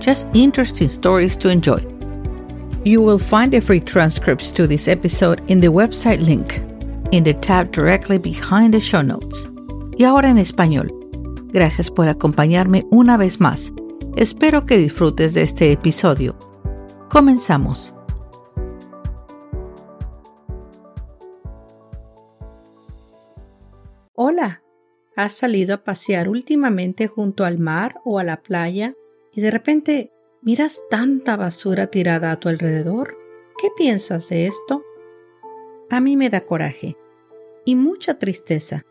just interesting stories to enjoy. You will find the free transcripts to this episode in the website link, in the tab directly behind the show notes. Y ahora en español. Gracias por acompañarme una vez más. Espero que disfrutes de este episodio. Comenzamos. Hola, ¿has salido a pasear últimamente junto al mar o a la playa y de repente miras tanta basura tirada a tu alrededor? ¿Qué piensas de esto? A mí me da coraje y mucha tristeza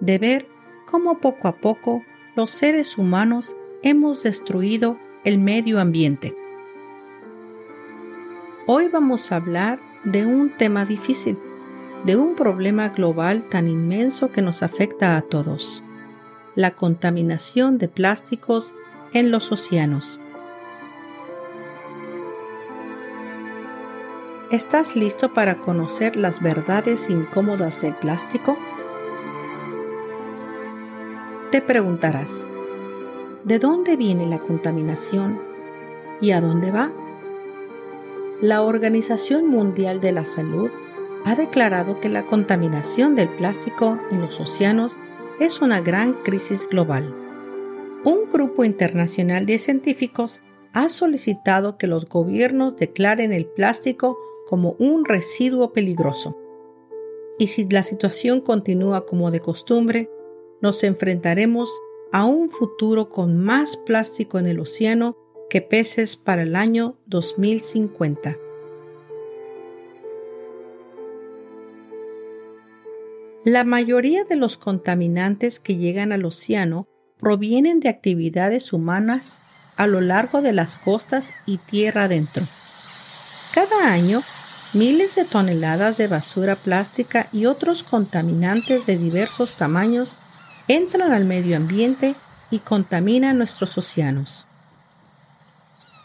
de ver cómo poco a poco los seres humanos hemos destruido el medio ambiente. Hoy vamos a hablar de un tema difícil de un problema global tan inmenso que nos afecta a todos, la contaminación de plásticos en los océanos. ¿Estás listo para conocer las verdades incómodas del plástico? Te preguntarás, ¿de dónde viene la contaminación y a dónde va? La Organización Mundial de la Salud ha declarado que la contaminación del plástico en los océanos es una gran crisis global. Un grupo internacional de científicos ha solicitado que los gobiernos declaren el plástico como un residuo peligroso. Y si la situación continúa como de costumbre, nos enfrentaremos a un futuro con más plástico en el océano que peces para el año 2050. La mayoría de los contaminantes que llegan al océano provienen de actividades humanas a lo largo de las costas y tierra adentro. Cada año, miles de toneladas de basura plástica y otros contaminantes de diversos tamaños entran al medio ambiente y contaminan nuestros océanos.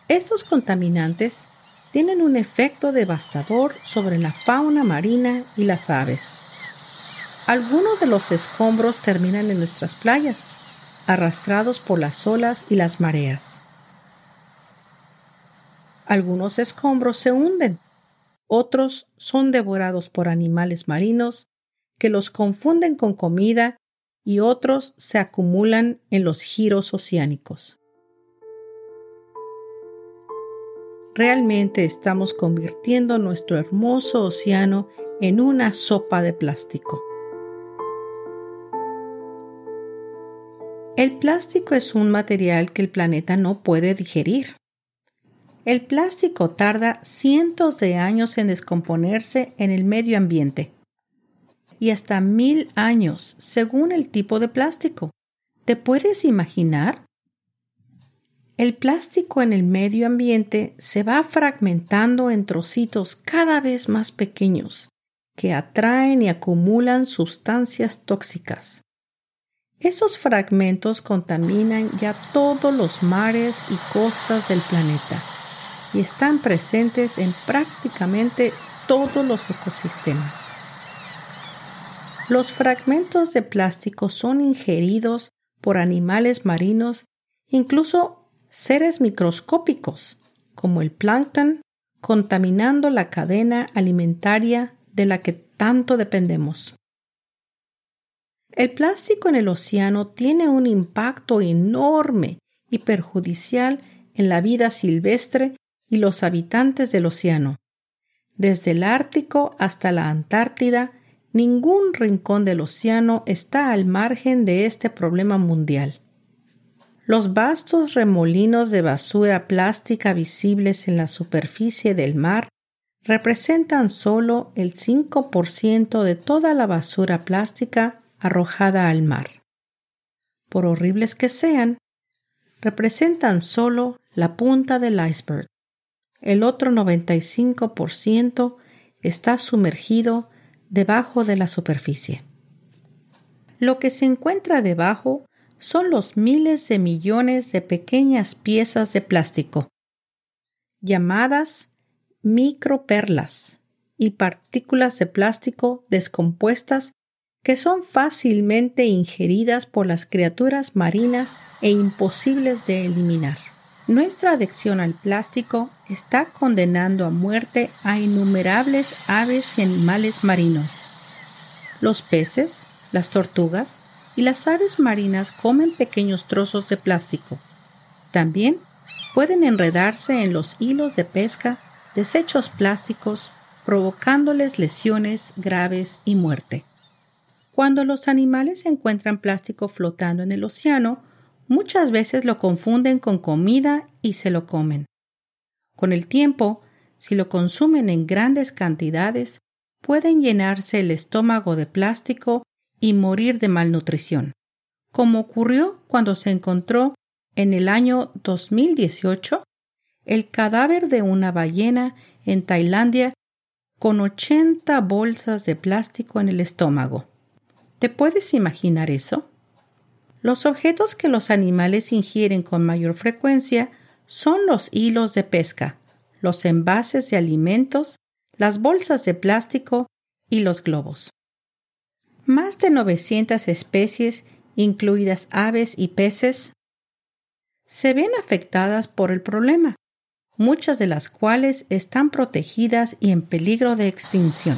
Estos contaminantes tienen un efecto devastador sobre la fauna marina y las aves. Algunos de los escombros terminan en nuestras playas, arrastrados por las olas y las mareas. Algunos escombros se hunden, otros son devorados por animales marinos que los confunden con comida y otros se acumulan en los giros oceánicos. Realmente estamos convirtiendo nuestro hermoso océano en una sopa de plástico. El plástico es un material que el planeta no puede digerir. El plástico tarda cientos de años en descomponerse en el medio ambiente y hasta mil años según el tipo de plástico. ¿Te puedes imaginar? El plástico en el medio ambiente se va fragmentando en trocitos cada vez más pequeños que atraen y acumulan sustancias tóxicas. Esos fragmentos contaminan ya todos los mares y costas del planeta y están presentes en prácticamente todos los ecosistemas. Los fragmentos de plástico son ingeridos por animales marinos, incluso seres microscópicos, como el plancton, contaminando la cadena alimentaria de la que tanto dependemos. El plástico en el océano tiene un impacto enorme y perjudicial en la vida silvestre y los habitantes del océano. Desde el Ártico hasta la Antártida, ningún rincón del océano está al margen de este problema mundial. Los vastos remolinos de basura plástica visibles en la superficie del mar representan solo el 5% de toda la basura plástica arrojada al mar. Por horribles que sean, representan solo la punta del iceberg. El otro 95% está sumergido debajo de la superficie. Lo que se encuentra debajo son los miles de millones de pequeñas piezas de plástico, llamadas microperlas y partículas de plástico descompuestas que son fácilmente ingeridas por las criaturas marinas e imposibles de eliminar. Nuestra adicción al plástico está condenando a muerte a innumerables aves y animales marinos. Los peces, las tortugas y las aves marinas comen pequeños trozos de plástico. También pueden enredarse en los hilos de pesca desechos plásticos, provocándoles lesiones graves y muerte. Cuando los animales encuentran plástico flotando en el océano, Muchas veces lo confunden con comida y se lo comen. Con el tiempo, si lo consumen en grandes cantidades, pueden llenarse el estómago de plástico y morir de malnutrición, como ocurrió cuando se encontró en el año 2018 el cadáver de una ballena en Tailandia con 80 bolsas de plástico en el estómago. ¿Te puedes imaginar eso? Los objetos que los animales ingieren con mayor frecuencia son los hilos de pesca, los envases de alimentos, las bolsas de plástico y los globos. Más de 900 especies, incluidas aves y peces, se ven afectadas por el problema, muchas de las cuales están protegidas y en peligro de extinción.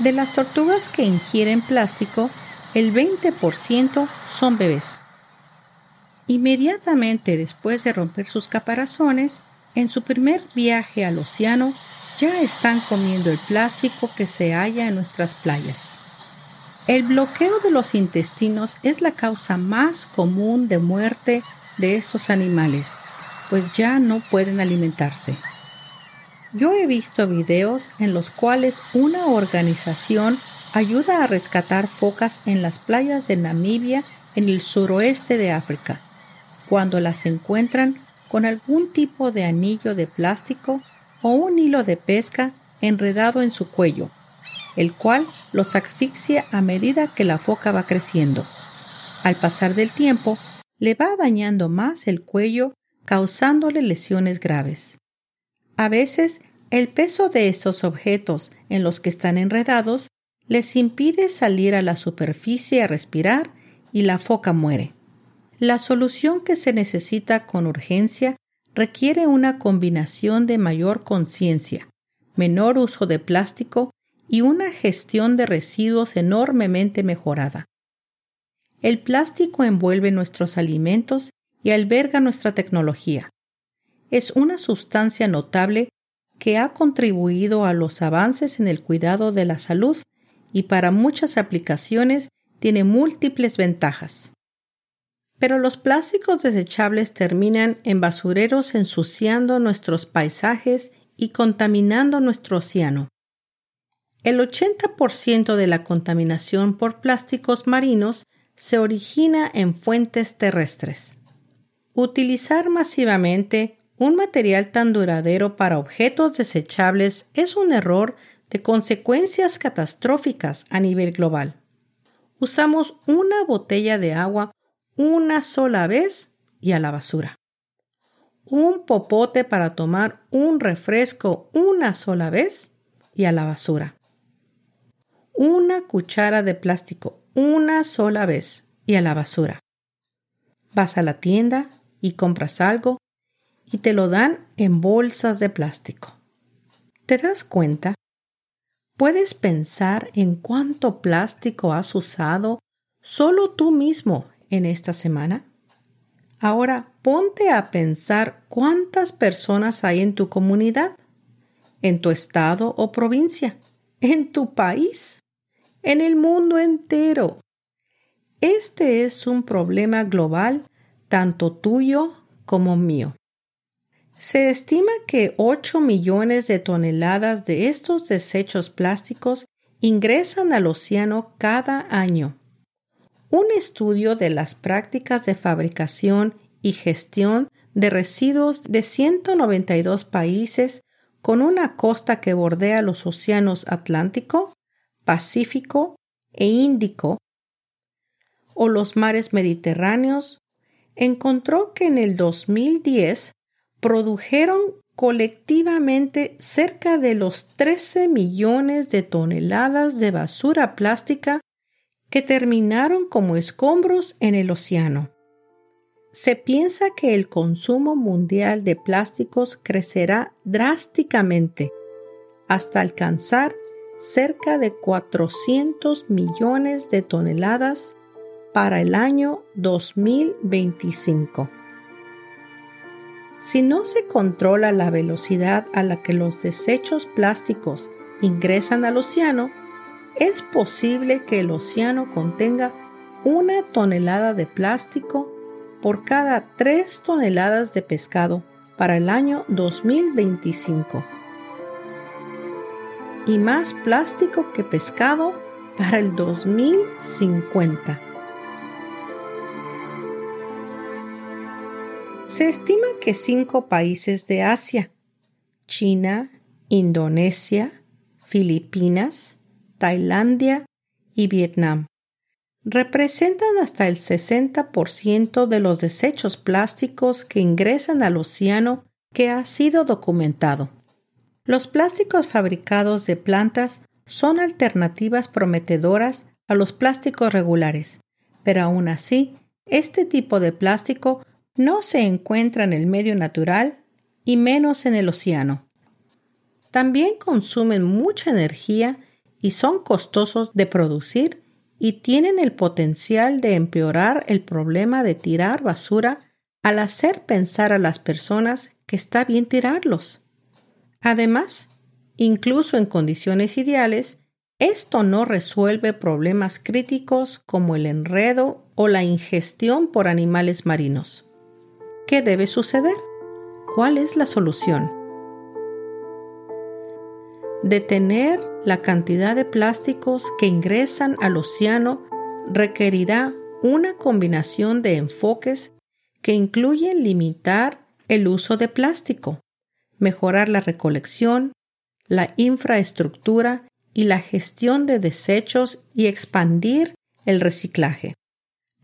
De las tortugas que ingieren plástico, el 20% son bebés. Inmediatamente después de romper sus caparazones, en su primer viaje al océano, ya están comiendo el plástico que se halla en nuestras playas. El bloqueo de los intestinos es la causa más común de muerte de estos animales, pues ya no pueden alimentarse. Yo he visto videos en los cuales una organización ayuda a rescatar focas en las playas de Namibia en el suroeste de África, cuando las encuentran con algún tipo de anillo de plástico o un hilo de pesca enredado en su cuello, el cual los asfixia a medida que la foca va creciendo. Al pasar del tiempo, le va dañando más el cuello, causándole lesiones graves. A veces, el peso de estos objetos en los que están enredados les impide salir a la superficie a respirar y la foca muere. La solución que se necesita con urgencia requiere una combinación de mayor conciencia, menor uso de plástico y una gestión de residuos enormemente mejorada. El plástico envuelve nuestros alimentos y alberga nuestra tecnología. Es una sustancia notable que ha contribuido a los avances en el cuidado de la salud y para muchas aplicaciones tiene múltiples ventajas. Pero los plásticos desechables terminan en basureros ensuciando nuestros paisajes y contaminando nuestro océano. El 80% de la contaminación por plásticos marinos se origina en fuentes terrestres. Utilizar masivamente un material tan duradero para objetos desechables es un error de consecuencias catastróficas a nivel global. Usamos una botella de agua una sola vez y a la basura. Un popote para tomar un refresco una sola vez y a la basura. Una cuchara de plástico una sola vez y a la basura. Vas a la tienda y compras algo y te lo dan en bolsas de plástico. ¿Te das cuenta ¿Puedes pensar en cuánto plástico has usado solo tú mismo en esta semana? Ahora ponte a pensar cuántas personas hay en tu comunidad, en tu estado o provincia, en tu país, en el mundo entero. Este es un problema global, tanto tuyo como mío. Se estima que 8 millones de toneladas de estos desechos plásticos ingresan al océano cada año. Un estudio de las prácticas de fabricación y gestión de residuos de 192 países con una costa que bordea los océanos Atlántico, Pacífico e Índico o los mares Mediterráneos, encontró que en el 2010 produjeron colectivamente cerca de los 13 millones de toneladas de basura plástica que terminaron como escombros en el océano. Se piensa que el consumo mundial de plásticos crecerá drásticamente hasta alcanzar cerca de 400 millones de toneladas para el año 2025. Si no se controla la velocidad a la que los desechos plásticos ingresan al océano, es posible que el océano contenga una tonelada de plástico por cada 3 toneladas de pescado para el año 2025 y más plástico que pescado para el 2050. Se estima que cinco países de Asia, China, Indonesia, Filipinas, Tailandia y Vietnam, representan hasta el 60% de los desechos plásticos que ingresan al océano que ha sido documentado. Los plásticos fabricados de plantas son alternativas prometedoras a los plásticos regulares, pero aún así, este tipo de plástico no se encuentra en el medio natural y menos en el océano. También consumen mucha energía y son costosos de producir y tienen el potencial de empeorar el problema de tirar basura al hacer pensar a las personas que está bien tirarlos. Además, incluso en condiciones ideales, esto no resuelve problemas críticos como el enredo o la ingestión por animales marinos. ¿Qué debe suceder? ¿Cuál es la solución? Detener la cantidad de plásticos que ingresan al océano requerirá una combinación de enfoques que incluyen limitar el uso de plástico, mejorar la recolección, la infraestructura y la gestión de desechos y expandir el reciclaje,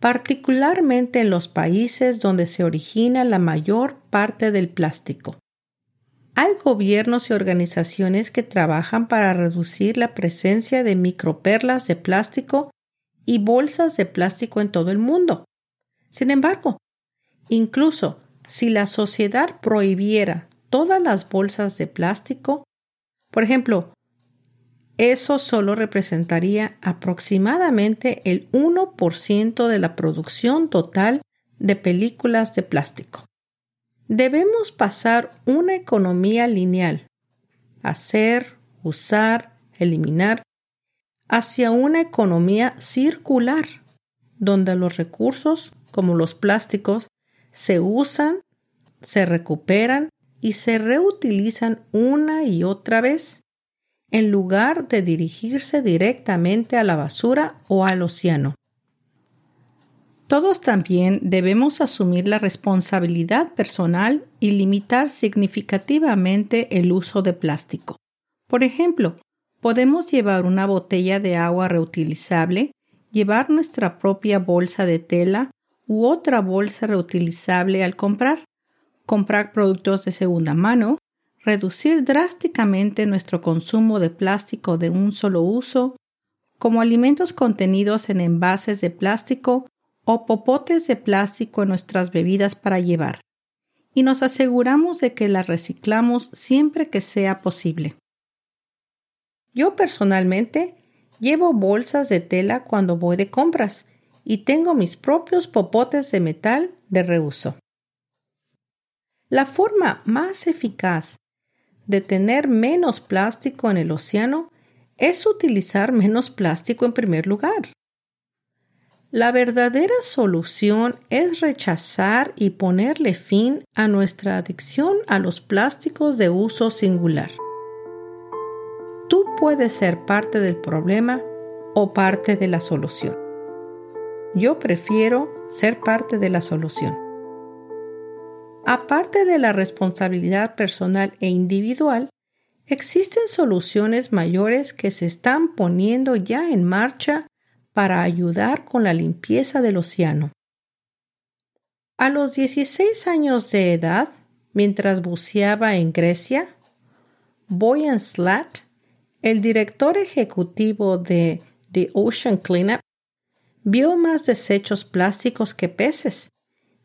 particularmente en los países donde se origina la mayor parte del plástico. Hay gobiernos y organizaciones que trabajan para reducir la presencia de microperlas de plástico y bolsas de plástico en todo el mundo. Sin embargo, incluso si la sociedad prohibiera todas las bolsas de plástico, por ejemplo, eso solo representaría aproximadamente el 1% de la producción total de películas de plástico. Debemos pasar una economía lineal, hacer, usar, eliminar, hacia una economía circular, donde los recursos, como los plásticos, se usan, se recuperan y se reutilizan una y otra vez, en lugar de dirigirse directamente a la basura o al océano. Todos también debemos asumir la responsabilidad personal y limitar significativamente el uso de plástico. Por ejemplo, podemos llevar una botella de agua reutilizable, llevar nuestra propia bolsa de tela u otra bolsa reutilizable al comprar, comprar productos de segunda mano, reducir drásticamente nuestro consumo de plástico de un solo uso, como alimentos contenidos en envases de plástico o popotes de plástico en nuestras bebidas para llevar y nos aseguramos de que las reciclamos siempre que sea posible. Yo personalmente llevo bolsas de tela cuando voy de compras y tengo mis propios popotes de metal de reuso. La forma más eficaz de tener menos plástico en el océano es utilizar menos plástico en primer lugar. La verdadera solución es rechazar y ponerle fin a nuestra adicción a los plásticos de uso singular. Tú puedes ser parte del problema o parte de la solución. Yo prefiero ser parte de la solución. Aparte de la responsabilidad personal e individual, existen soluciones mayores que se están poniendo ya en marcha para ayudar con la limpieza del océano. A los 16 años de edad, mientras buceaba en Grecia, Boyan Slat, el director ejecutivo de The Ocean Cleanup, vio más desechos plásticos que peces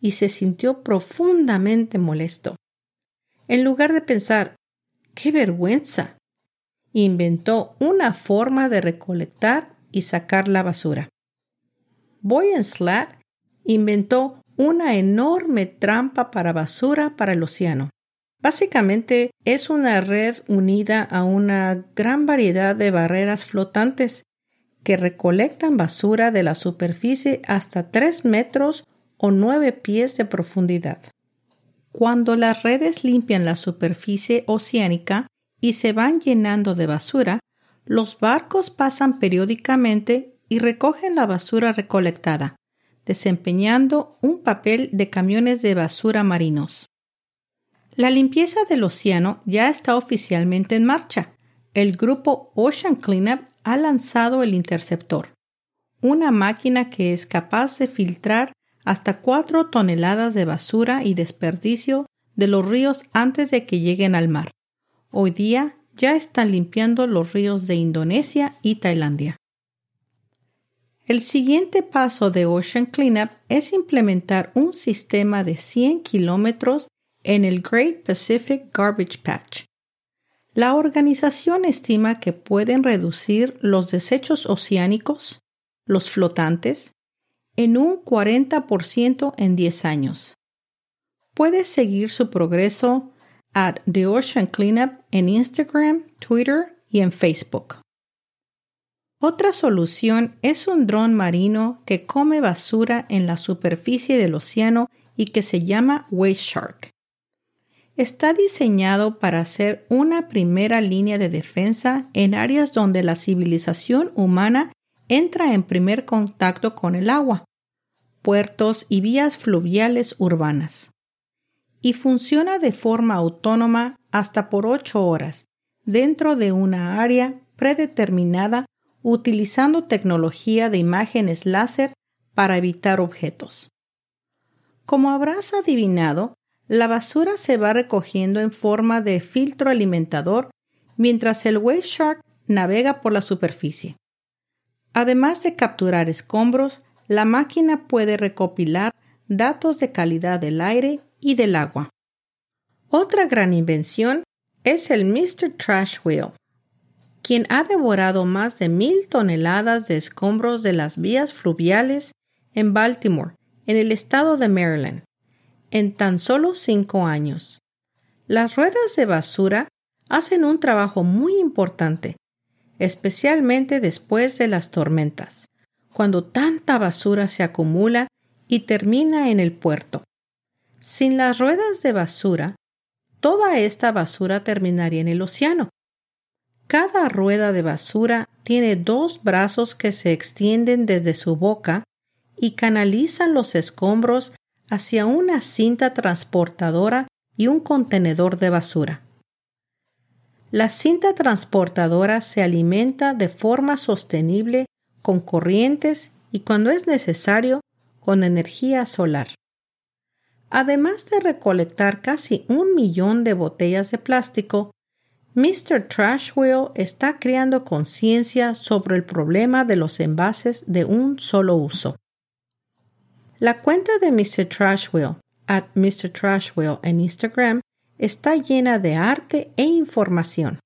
y se sintió profundamente molesto. En lugar de pensar, ¡qué vergüenza! inventó una forma de recolectar y sacar la basura. Boyan inventó una enorme trampa para basura para el océano. Básicamente es una red unida a una gran variedad de barreras flotantes que recolectan basura de la superficie hasta 3 metros o 9 pies de profundidad. Cuando las redes limpian la superficie oceánica y se van llenando de basura, los barcos pasan periódicamente y recogen la basura recolectada, desempeñando un papel de camiones de basura marinos. La limpieza del océano ya está oficialmente en marcha. El grupo Ocean Cleanup ha lanzado el Interceptor, una máquina que es capaz de filtrar hasta 4 toneladas de basura y desperdicio de los ríos antes de que lleguen al mar. Hoy día ya están limpiando los ríos de Indonesia y Tailandia. El siguiente paso de Ocean Cleanup es implementar un sistema de 100 kilómetros en el Great Pacific Garbage Patch. La organización estima que pueden reducir los desechos oceánicos, los flotantes, en un 40% en 10 años. Puedes seguir su progreso at The Ocean Cleanup en Instagram, Twitter y en Facebook. Otra solución es un dron marino que come basura en la superficie del océano y que se llama Waste Shark está diseñado para ser una primera línea de defensa en áreas donde la civilización humana entra en primer contacto con el agua, puertos y vías fluviales urbanas. Y funciona de forma autónoma hasta por ocho horas dentro de una área predeterminada utilizando tecnología de imágenes láser para evitar objetos. Como habrás adivinado, la basura se va recogiendo en forma de filtro alimentador mientras el Wave Shark navega por la superficie. Además de capturar escombros, la máquina puede recopilar datos de calidad del aire y del agua. Otra gran invención es el Mr. Trash Wheel, quien ha devorado más de mil toneladas de escombros de las vías fluviales en Baltimore, en el estado de Maryland en tan solo cinco años. Las ruedas de basura hacen un trabajo muy importante, especialmente después de las tormentas, cuando tanta basura se acumula y termina en el puerto. Sin las ruedas de basura, toda esta basura terminaría en el océano. Cada rueda de basura tiene dos brazos que se extienden desde su boca y canalizan los escombros hacia una cinta transportadora y un contenedor de basura. La cinta transportadora se alimenta de forma sostenible con corrientes y cuando es necesario con energía solar. Además de recolectar casi un millón de botellas de plástico, Mr. Trash Wheel está creando conciencia sobre el problema de los envases de un solo uso. La cuenta de Mr. Trashwell, at Mr. Trashwell en Instagram, está llena de arte e información.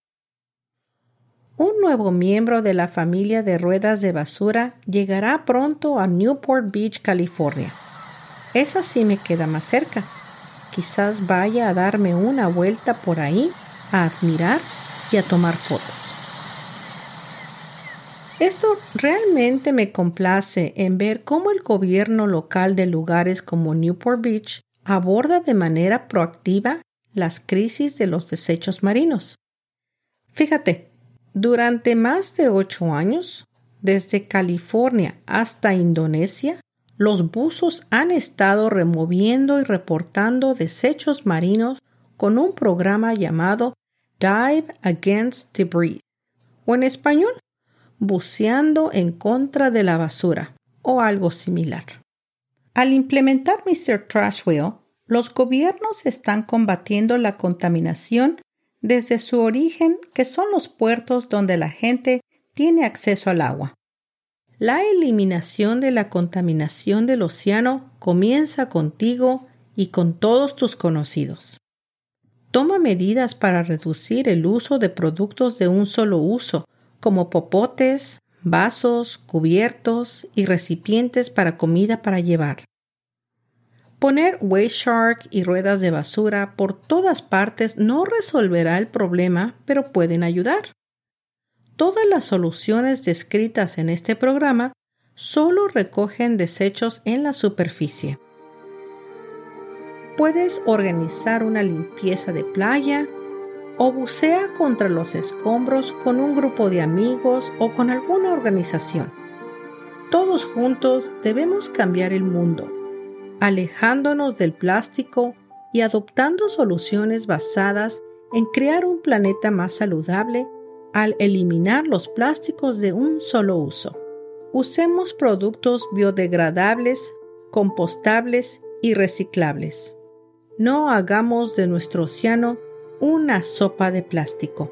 Un nuevo miembro de la familia de ruedas de basura llegará pronto a Newport Beach, California. Esa sí me queda más cerca. Quizás vaya a darme una vuelta por ahí a admirar y a tomar fotos. Esto realmente me complace en ver cómo el gobierno local de lugares como Newport Beach aborda de manera proactiva las crisis de los desechos marinos. Fíjate, durante más de ocho años, desde California hasta Indonesia, los buzos han estado removiendo y reportando desechos marinos con un programa llamado Dive Against Debris, o en español, buceando en contra de la basura, o algo similar. Al implementar Mr. Trash Wheel, los gobiernos están combatiendo la contaminación desde su origen, que son los puertos donde la gente tiene acceso al agua. La eliminación de la contaminación del océano comienza contigo y con todos tus conocidos. Toma medidas para reducir el uso de productos de un solo uso, como popotes, vasos, cubiertos y recipientes para comida para llevar. Poner Waste Shark y ruedas de basura por todas partes no resolverá el problema, pero pueden ayudar. Todas las soluciones descritas en este programa solo recogen desechos en la superficie. Puedes organizar una limpieza de playa o bucea contra los escombros con un grupo de amigos o con alguna organización. Todos juntos debemos cambiar el mundo, alejándonos del plástico y adoptando soluciones basadas en crear un planeta más saludable al eliminar los plásticos de un solo uso. Usemos productos biodegradables, compostables y reciclables. No hagamos de nuestro océano una sopa de plástico.